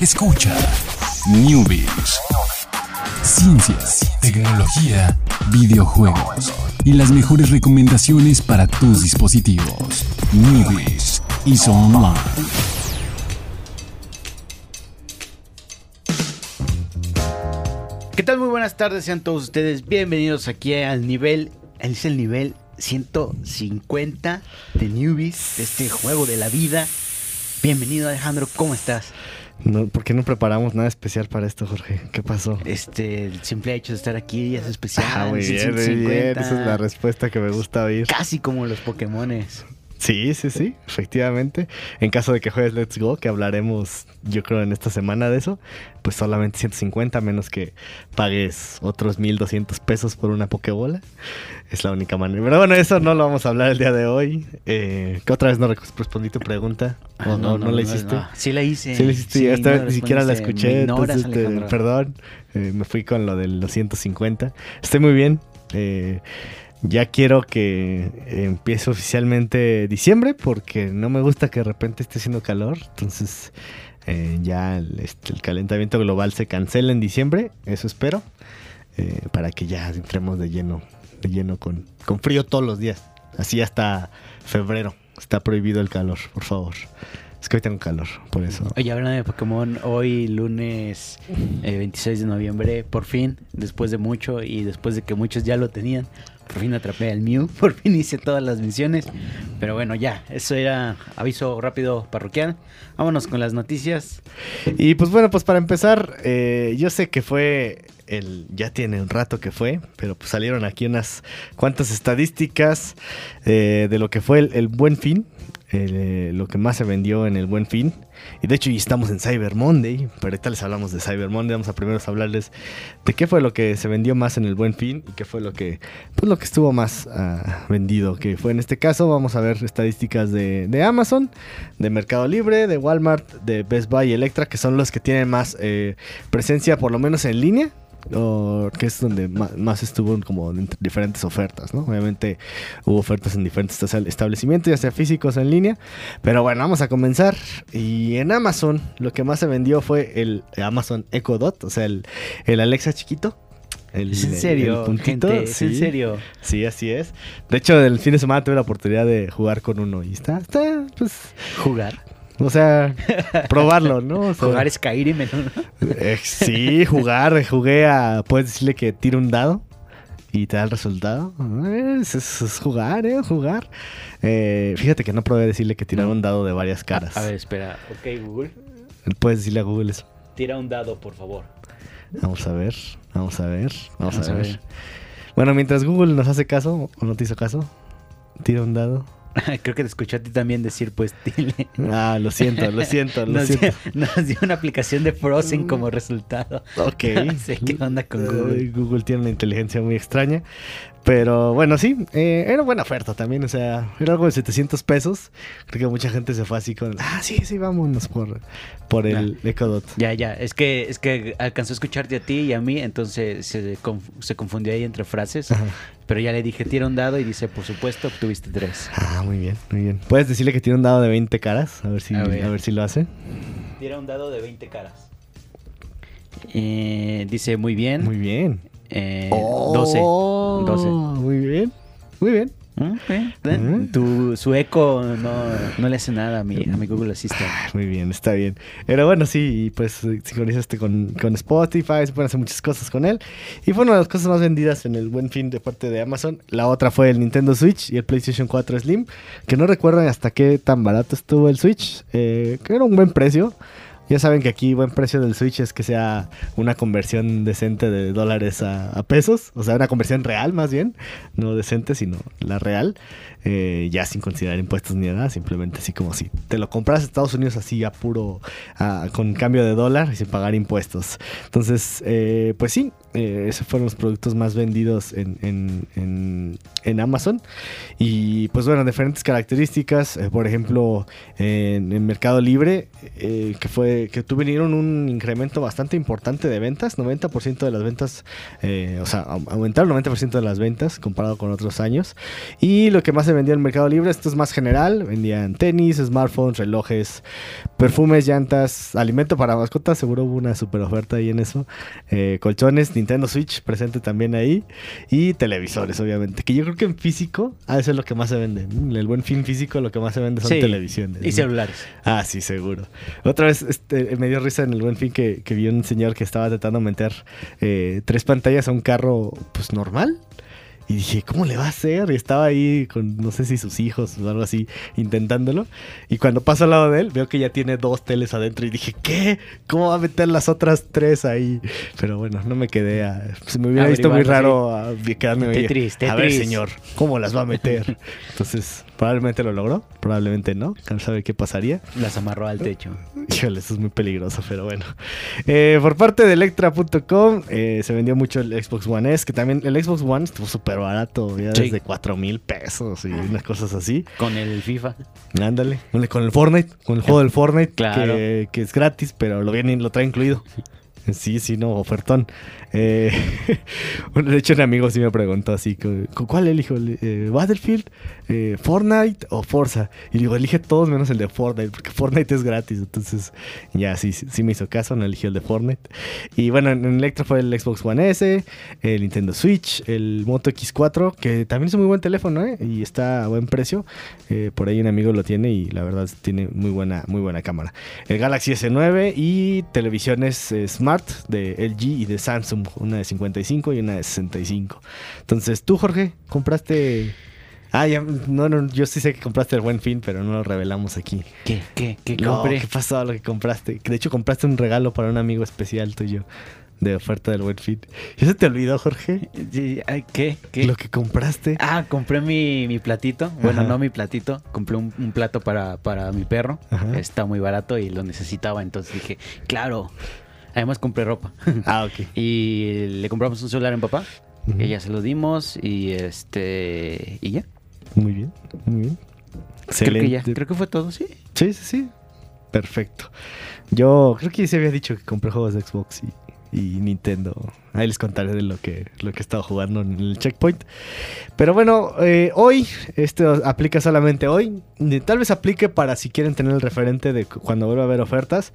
Escucha Newbies. Ciencias, tecnología, videojuegos y las mejores recomendaciones para tus dispositivos. Newbies y Online. ¿Qué tal? Muy buenas tardes, sean todos ustedes bienvenidos aquí al nivel, es el nivel 150 de Newbies, de este juego de la vida. Bienvenido Alejandro, ¿cómo estás? No, ¿Por qué no preparamos nada especial para esto, Jorge? ¿Qué pasó? Este, el simple hecho de estar aquí es especial. Ah, muy bien, muy 150. bien. Esa es la respuesta que me gusta oír. Casi como los Pokémones. Sí, sí, sí, efectivamente. En caso de que juegues Let's Go, que hablaremos yo creo en esta semana de eso, pues solamente 150, menos que pagues otros 1200 pesos por una Pokébola. Es la única manera. Pero bueno, eso no lo vamos a hablar el día de hoy. Eh, que otra vez no respondí tu pregunta. ¿O no, no, la hiciste? no. Sí la hice. Sí, la hiciste. Sí, esta no vez ni siquiera la escuché. Ignoras, entonces, te- Alejandro. perdón. Eh, me fui con lo de los 150. Estoy muy bien. Eh, ya quiero que empiece oficialmente diciembre porque no me gusta que de repente esté haciendo calor. Entonces eh, ya el, este, el calentamiento global se cancela en diciembre. Eso espero. eh, para que ya entremos de lleno, de lleno con, con frío todos los días. Así hasta febrero. Está prohibido el calor, por favor. Es que hoy tengo calor, por eso. Oye, hablando de Pokémon, hoy lunes eh, 26 de noviembre, por fin, después de mucho y después de que muchos ya lo tenían, por fin atrapé al Mew, por fin hice todas las misiones. Pero bueno, ya, eso era aviso rápido parroquial. Vámonos con las noticias. Y pues bueno, pues para empezar, eh, yo sé que fue el, ya tiene un rato que fue, pero pues salieron aquí unas cuantas estadísticas eh, de lo que fue el, el buen fin, eh, lo que más se vendió en el buen fin. Y de hecho, estamos en Cyber Monday, pero ahorita les hablamos de Cyber Monday. Vamos a primero hablarles de qué fue lo que se vendió más en el buen fin y qué fue lo que, pues lo que estuvo más ah, vendido. Que fue en este caso, vamos a ver estadísticas de, de Amazon, de Mercado Libre, de Walmart, de Best Buy y Electra, que son los que tienen más eh, presencia, por lo menos en línea. O que es donde más, estuvo como en diferentes ofertas, ¿no? Obviamente hubo ofertas en diferentes esta- establecimientos, ya sea físicos o en línea. Pero bueno, vamos a comenzar. Y en Amazon, lo que más se vendió fue el Amazon Echo Dot, o sea, el, el Alexa chiquito. El, ¿Es en serio, el puntito, gente? ¿Es en serio? Sí, así es. De hecho, el fin de semana tuve la oportunidad de jugar con uno y está, está, pues, Jugar. O sea, probarlo, ¿no? O sea, Jugar Skyrim. ¿no? eh, sí, jugar, jugué a, puedes decirle que tira un dado y te da el resultado. Es, es- es jugar, ¿eh? Jugar. Eh, fíjate que no probé decirle que tirar un dado de varias caras. A ver, espera. Ok, Google. Puedes decirle a Google eso. Tira un dado, por favor. Vamos a ver, vamos a ver, vamos, Vamos a ver. Bueno, mientras Google nos hace caso o no te hizo caso, tira un dado. Creo que te escuché a ti también decir, pues, dile. Ah, lo siento, lo siento, lo Nos dio, siento. nos dio una aplicación de Frozen como resultado. Ok. No sé qué onda con Google. Google tiene una inteligencia muy extraña. Pero bueno, sí, eh, era buena oferta también. O sea, era algo de 700 pesos. Creo que mucha gente se fue así con, ah, sí, sí, vámonos por, por el Echo Dot. Ya, ya, es que, es que alcanzó a escucharte a ti y a mí, entonces se, conf- se confundió ahí entre frases. Ajá. Pero ya le dije, tira un dado y dice, por supuesto, obtuviste tres. Ah, muy bien, muy bien. Puedes decirle que tiene un dado de 20 caras. A ver si, A ver. si lo hace. Tira un dado de 20 caras. Eh, dice, muy bien. Muy bien. Eh, Oh, 12. 12. Muy bien, muy bien. Mm. Mm. Tu, su eco no, no le hace nada a mi, a mi Google Assistant. Ah, Muy bien, está bien. Pero bueno, sí, pues sincronizaste con, con Spotify, se pueden hacer muchas cosas con él. Y fue una de las cosas más vendidas en el buen fin de parte de Amazon. La otra fue el Nintendo Switch y el PlayStation 4 Slim, que no recuerdan hasta qué tan barato estuvo el Switch, eh, que era un buen precio. Ya saben que aquí buen precio del Switch es que sea una conversión decente de dólares a, a pesos, o sea, una conversión real más bien, no decente, sino la real, eh, ya sin considerar impuestos ni nada, simplemente así como si te lo compras a Estados Unidos así a puro, a- con cambio de dólar y sin pagar impuestos. Entonces, eh, pues sí, eh, esos fueron los productos más vendidos en, en- en- en Amazon. Y pues bueno, diferentes características, por ejemplo, en, en Mercado Libre, que fue que tuvieron un incremento bastante importante de ventas, 90% de las ventas, o sea, au- aumentaron 90% de las ventas comparado con otros años. Y lo que más se vendía en Mercado Libre, esto es más general. Vendían tenis, smartphones, relojes, perfumes, llantas, alimento para mascotas. Seguro hubo una super oferta ahí en eso. Eh, colchones, Nintendo Switch presente también ahí. Y televisores, obviamente. Que yo creo que en físico, a eso es lo que más se vende. ¿no? El buen fin físico, lo que más se vende son Sí, televisiones. Y ¿no? celulares. Ah, sí, seguro. Otra vez este, me dio risa en el buen fin que, que vi un señor que estaba tratando de meter eh, tres pantallas a un carro, pues normal. Y dije, ¿cómo le va a hacer? Y estaba ahí con, no sé si sus hijos o algo así, intentándolo. Y cuando paso al lado de él, veo que ya tiene dos teles adentro. Y dije, ¿qué? ¿Cómo va a meter las otras tres ahí? Pero bueno, no me quedé a... Se me hubiera visto muy raro a, quedarme. Tetris, A ver, señor, ¿cómo las va a meter? Entonces, probablemente lo logró, probablemente no. ¿Quién sabe qué pasaría? Las amarró al techo. Híjole, eso es muy peligroso, pero bueno. Eh, por parte de Electra.com eh, se vendió mucho el Xbox One S, que también el Xbox One estuvo súper barato, ya Sí. desde 4 mil pesos y unas cosas así. Con el FIFA. Ándale, con el- Fortnite, con el juego del Fortnite, Claro. que, que es gratis, pero lo viene, lo trae incluido. Sí, sí, no, ofertón. Eh, de hecho, un amigo sí me preguntó así, ¿cu- ¿cuál elijo? Eh, ¿Battlefield? Eh, ¿Fortnite o Forza? Y digo, elige todos menos el de Fortnite, porque Fortnite es gratis. Entonces, ya sí, sí, me hizo caso, no eligió el de Fortnite. Y bueno, en Electra fue el Xbox One S, el Nintendo Switch, el Moto X4, que también es un muy buen teléfono, ¿eh? Y está a buen precio. Eh, por ahí un amigo lo tiene y la verdad tiene muy buena, muy buena cámara. El Galaxy S9 y televisiones eh, Smart de LG y de Samsung, una de 55 y una de 65. Entonces, tú, Jorge, compraste... Ah, ya, no, no, yo sí sé que compraste el buen fin, pero no lo revelamos aquí. ¿Qué? ¿Qué? ¿Qué No, compré? ¿Qué pasó lo que compraste? De hecho, compraste un regalo para un amigo especial tuyo de oferta del buen fin. ¿Ya se te olvidó, Jorge? ¿Qué? ¿Qué? Lo que compraste. Ah, compré mi, mi platito. Bueno, Ajá. no mi platito. Compré un, un plato para, para mi perro. Ajá. Está muy barato y lo necesitaba. Entonces dije, claro. Además compré ropa. Ah, ok. y le compramos un celular en papá. Ujú. Que ya se lo dimos. Y este. Y ya. Muy bien, muy bien. Creo que ya. Excelente. Creo que fue todo, sí. Sí, sí, sí. Perfecto. Yo creo que ya se había dicho que compré juegos de Xbox y, y Nintendo. Ahí les contaré de lo que, lo que he estado jugando en el checkpoint. Pero bueno, eh, hoy, esto aplica solamente hoy. Tal vez aplique para si quieren tener el referente de cu- cuando vuelva a haber ofertas.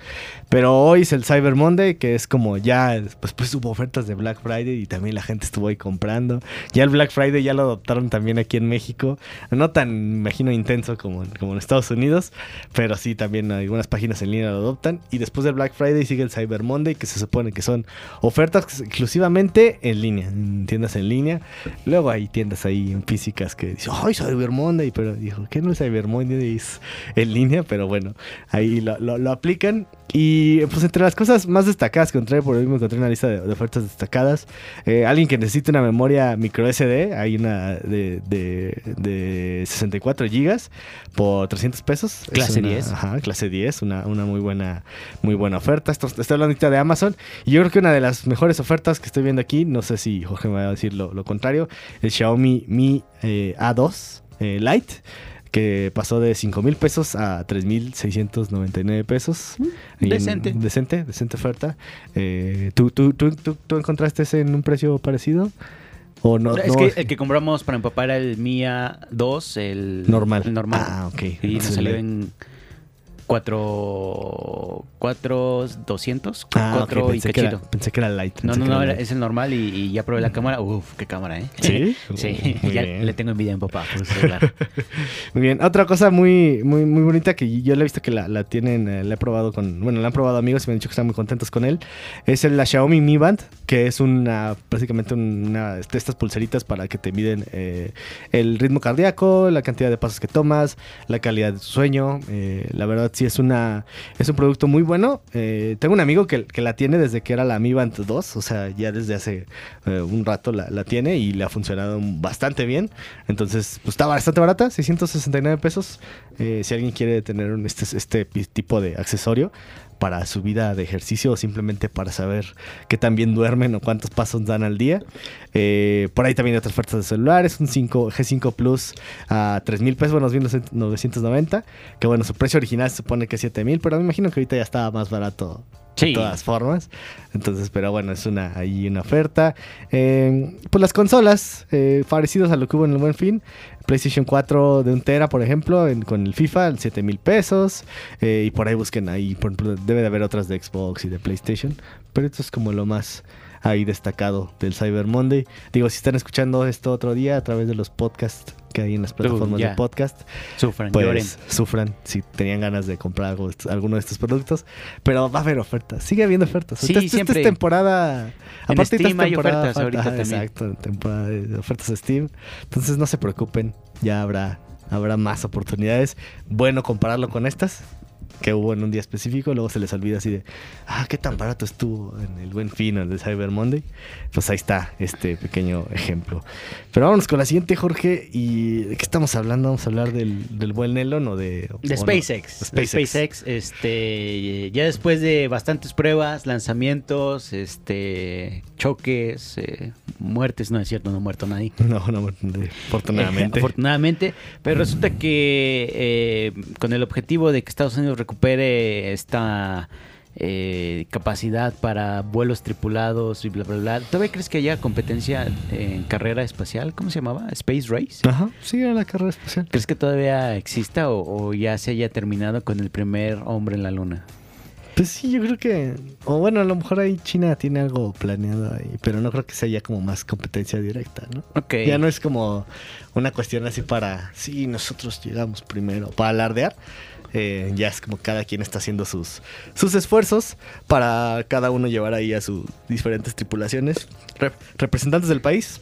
Pero hoy es el Cyber Monday, que es como ya, pues, pues hubo ofertas de Black Friday y también la gente estuvo ahí comprando. Ya el Black Friday ya lo adoptaron también aquí en México. No tan, imagino, intenso como, como en Estados Unidos. Pero sí, también algunas páginas en línea lo adoptan. Y después del Black Friday sigue el Cyber Monday, que se supone que son ofertas exclusivamente en línea, en tiendas en línea. Luego hay tiendas ahí en físicas que dicen, ¡ay, Cyber Monday! Pero dijo, ¿qué no es Cyber Monday? Es en línea, pero bueno, ahí lo, lo- lo aplican. Y pues entre las cosas más destacadas que encontré, por ahí me encontré una lista de, de ofertas destacadas. Eh, alguien que necesite una memoria micro SD, hay una de, de, de 64 gigas por 300 pesos. Es Clase una- 10. Ajá, clase 10, una, una muy buena muy buena oferta. Esto, estoy hablando ahorita de Amazon. Y yo creo que una de las mejores ofertas que estoy viendo aquí, no sé si Jorge me va a decir lo, lo contrario, el Xiaomi Mi eh, A2 eh, Lite, que pasó de 5 mil pesos a 3.699 pesos. Ahí en- decente. decente, decente oferta. Eh, ¿tú, tú, tú, tú, tú encontraste ese en un precio parecido? ¿O no? es no? que el que compramos para empapar era el Mia 2, el Normal. el normal. Ah, ok. Y nos salió le- en 4 4 200, Ah, ok, 4 y pensé, que era, cachito. pensé que era light. No, no, no, era es el normal y, y ya probé la cámara. Uf, qué cámara, ¿eh? ¿Sí? sí, Muy ya bien. le tengo envidia a mi papá. Muy bien. Otra cosa muy, muy, muy bonita que yo le he visto que la, la tienen, eh, la he probado con, bueno, la han probado amigos y me han dicho que están muy contentos con él. Es el, la Xiaomi Mi Band, que es una, básicamente una de estas pulseritas para que te miden eh, el ritmo cardíaco, la cantidad de pasos que tomas, la calidad de tu sueño. Eh, la verdad sí es una, es un producto muy bueno. Eh, tengo un amigo que, que la tiene desde que era la Mi Band 2, o sea, ya desde hace eh, un rato la, la tiene y le ha funcionado bastante bien. Entonces, pues está bastante barata, 669 pesos. Eh, si alguien quiere tener este, este tipo de accesorio para su vida de ejercicio o simplemente para saber qué tan bien duermen o cuántos pasos dan al día. Eh, por ahí también hay otras ofertas de celulares, un 5, G5 Plus a 3 mil pesos, bueno, nos viene 990, que bueno, su precio original se supone que es 7 mil, pero me imagino que ahorita ya estaba más barato De todas formas. Entonces, pero bueno, es una ahí una oferta. Eh, pues las consolas, eh, parecidos a lo que hubo en el Buen Fin, PlayStation 4 de un tera, por ejemplo, con el FIFA, en 7 mil pesos. eh, y por ahí busquen ahí, por debe de haber otras de Xbox y de PlayStation. Pero esto es como lo más ahí destacado del Cyber Monday. Digo, si están escuchando esto otro día a través de los podcasts que hay en las plataformas ya. de podcast, Sufran, pues lloren. sufran si tenían ganas de comprar algo, alguno de estos productos. Pero va a haber ofertas, sigue habiendo ofertas. Sí, Esta- esta siempre. es temporada. En ahorita Steam es hay temporada ofertas falta, ahorita ajá, también. Exacto, temporada de ofertas de Steam. Entonces no se preocupen, ya habrá, habrá más oportunidades. Bueno compararlo con estas que hubo en un día específico, luego se les olvida así de, ah, qué tan barato estuvo en el buen fin en el Cyber Monday. Pues ahí está este pequeño ejemplo. Pero vámonos con la siguiente, Jorge. ¿Y de qué estamos hablando? ¿Vamos a hablar del, del buen Elon o de...? o De no? SpaceX. De SpaceX, este, ya después de bastantes pruebas, lanzamientos, este, choques, eh, muertes, no es cierto, no ha muerto nadie. No, no, de- afortunadamente. Afortunadamente, pero resulta que eh, con el objetivo de que Estados Unidos recupere esta eh, capacidad para vuelos tripulados y bla, bla, bla, ¿todavía crees que haya competencia en carrera espacial? ¿Cómo se llamaba? ¿Space Race? Ajá, sí, era la carrera espacial. ¿Crees que todavía exista o, o ya se haya terminado con el primer hombre en la luna? Pues sí, yo creo que. O bueno, a lo mejor ahí China tiene algo planeado ahí, pero no creo que sea ya como más competencia directa, ¿no? Ok. Ya no es como una cuestión así para. Sí, nosotros llegamos primero, para alardear. Eh, ya es como cada quien está haciendo sus, sus esfuerzos para cada uno llevar ahí a sus diferentes tripulaciones, rep- representantes del país,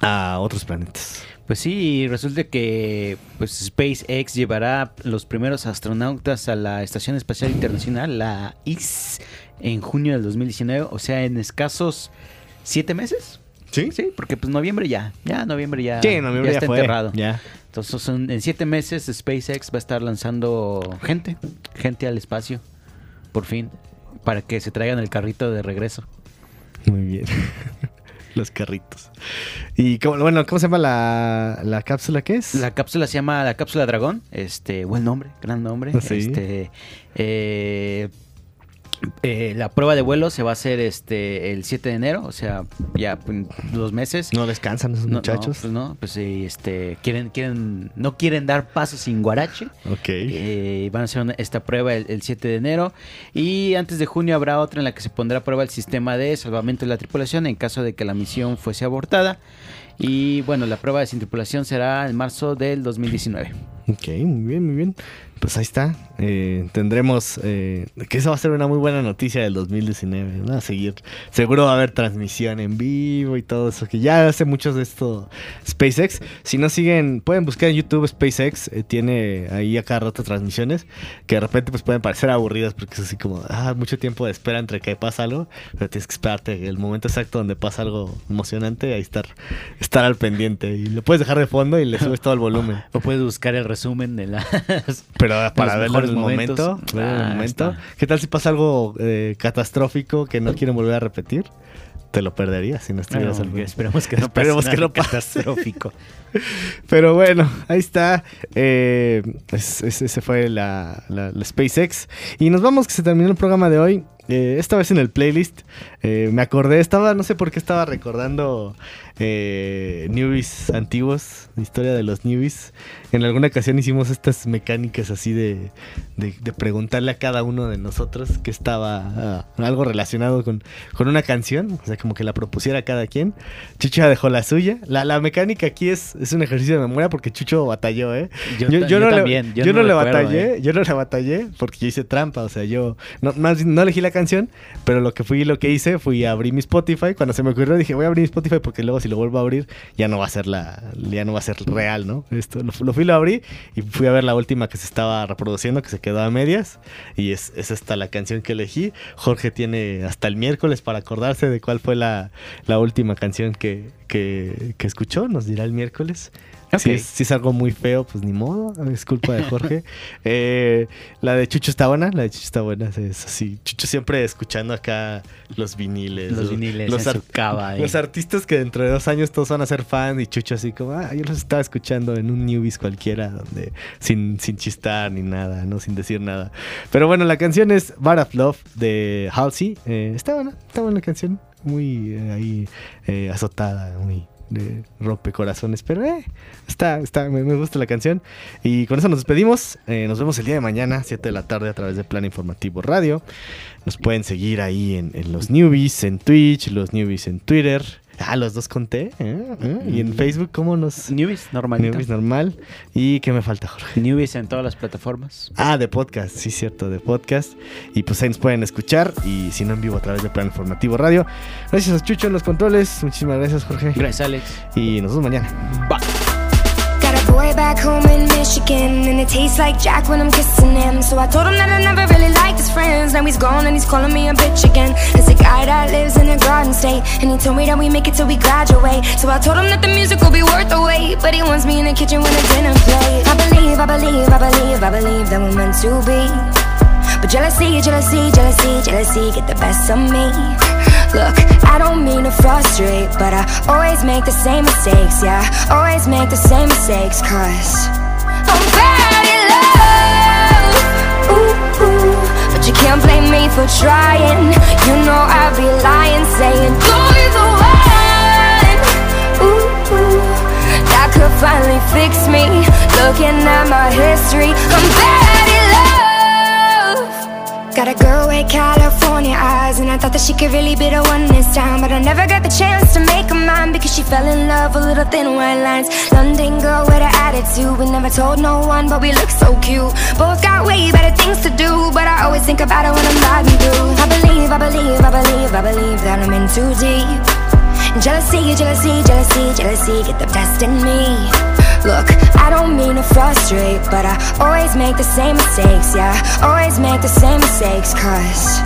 a otros planetas. Pues sí, resulta que pues SpaceX llevará los primeros astronautas a la Estación Espacial Internacional, la IS, en junio del 2019, o sea, en escasos siete meses. ¿Sí? Sí, porque pues noviembre ya, ya noviembre ya, Sí, noviembre ya ya, está fue, enterrado. Ya. Entonces son, en siete meses SpaceX va a estar lanzando gente, gente al espacio, por fin, para que se traigan el carrito de regreso. Muy bien. Los carritos. Y cómo- bueno, ¿cómo se llama la, la cápsula que es? La cápsula se llama la cápsula dragón. Este, buen nombre, gran nombre. Sí. Este, eh, eh, la prueba de vuelo se va a hacer este el 7 de enero, o sea, ya en dos meses. No descansan esos No, muchachos. No, pues no, pues sí, este, quieren, quieren, no quieren dar paso sin guarache. ok. Eh, van a hacer una- esta prueba el, el 7 de enero y antes de junio habrá otra en la que se pondrá a prueba el sistema de salvamento de la tripulación en caso de que la misión fuese abortada. Y bueno, la prueba de sin tripulación será en marzo del 2019. Ok, muy bien, muy bien. Pues ahí está. Eh, tendremos eh, que esa va a ser una muy buena noticia del 2019. ¿no? A seguir. Seguro va a haber transmisión en vivo y todo eso. Que ya hace muchos de esto SpaceX. Si no siguen, pueden buscar en YouTube SpaceX. eh, tiene ahí a cada rato transmisiones que de repente pues pueden parecer aburridas porque es así como ah, mucho tiempo de espera entre que pasa algo. Pero tienes que esperarte el momento exacto donde pasa algo emocionante. Ahí estar, estar al pendiente. Y lo puedes dejar de fondo y le subes todo el volumen. O puedes buscar el resumen de las... Pero para en el momento, verlo en el Ah, momento. ¿Qué tal si pasa algo eh, catastrófico que no quieren volver a repetir? Te lo perderías si no estuvieras al esperemos que no pase Esperemos que nada no pase. catastrófico. Pero bueno, ahí está. Eh, es- es- ese fue la, la- la SpaceX. Y nos vamos, que se terminó el programa de hoy. Eh, esta vez en el playlist. eh, me acordé, estaba, no sé por qué estaba recordando eh, newbies antiguos, historia de los newbies. En alguna ocasión hicimos estas mecánicas así de, de, de preguntarle a cada uno de nosotros que estaba ah, algo relacionado con, con una canción. O sea, como que la propusiera a cada quien. Chucho dejó la suya. La, la mecánica aquí es, es un ejercicio de memoria porque Chucho batalló, ¿eh? Yo no también, le, yo no no le recuerdo, batallé, ¿eh? yo no le batallé porque yo hice trampa, o sea, yo no, más no elegí la canción, pero lo que fui lo que hice fui a abrir mi Spotify, cuando se me ocurrió dije, voy a abrir mi Spotify porque luego si lo vuelvo a abrir ya no va a ser la ya no va a ser real, ¿no? Esto lo, fui lo abrí y fui a ver la última que se estaba reproduciendo que se quedó a medias y es, es esta la canción que elegí. Jorge tiene hasta el miércoles para acordarse de cuál fue la, la última canción que, que, que escuchó, nos dirá el miércoles. Si, Ok. es, si es algo muy feo, pues ni modo, es culpa de Jorge. Eh, la de Chucho está buena, la de Chucho está buena, es así. Chucho siempre escuchando acá los viniles. Los viniles los, en ar- su cava. los eh. artistas que dentro de dos años todos van a ser fans y Chucho así como, ah, yo los estaba escuchando en un newbies cualquiera, donde sin, sin chistar ni nada, no sin decir nada. Pero bueno, la canción es Bar of Love de Halsey. Eh, está buena, está buena la canción, muy eh, ahí eh, azotada, muy de rompecorazones, pero eh, está, está, me, gusta la canción. Y con eso nos despedimos. Eh, nos vemos el día de mañana, 7 de la tarde, a través de Plan Informativo Radio. Nos pueden seguir ahí en, en los newbies, en Twitch, los newbies en Twitter. Ah, los dos conté. ¿eh? ¿eh? Y en Facebook, ¿cómo nos...? Newbies, normalito. Newbies normal. ¿Y qué me falta, Jorge? Newbies en todas las plataformas. Ah, de podcast, sí, cierto, de podcast. Y pues ahí nos pueden escuchar. Y si no en vivo a través de Plan Informativo Radio. Gracias a Chucho en los controles. Muchísimas gracias, Jorge. Gracias, Alex. Y nos vemos mañana. Bye. Got a boy back home in Michigan, and it tastes like Jack when I'm kissing him. So I told him that I never really liked his friends. Now he's gone and he's calling me a bitch again. Guy that lives in a garden state, and he told me that we make it till we graduate. So I told him that the music will be worth the wait, but he wants me in the kitchen when the dinner plate. I believe, I believe, I believe, I believe that we're meant to be. But jealousy, jealousy, jealousy, jealousy get the best of me. Look, I don't mean to frustrate, but I always make the same mistakes, yeah. Always make the same mistakes, cause for trying. You know I'd be lying, saying you're the one. Ooh, ooh. That could finally fix me. Looking at my history, I'm love. Got a girl with California eyes, and I thought that she could really be the one this time. But I never got the chance to make her mine because she fell in love with little thin white lines. London girl with an attitude, we never told no one, but we look so cute. Both got way better things to do, but I always think about it when I'm riding through. I believe, I believe, I believe, I believe that I'm in too deep. Jealousy, jealousy, jealousy, jealousy get the best in me. Look, I don't mean to frustrate, but I always make the same mistakes, yeah. Always make the same mistakes, cause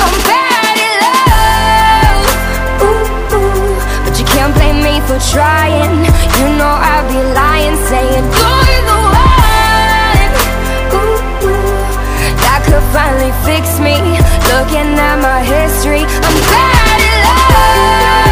I'm bad at love. Ooh, ooh. But you can't blame me for trying. You know I'd be lying, saying you're the one. That could finally fix me. Looking at my history, I'm bad at love.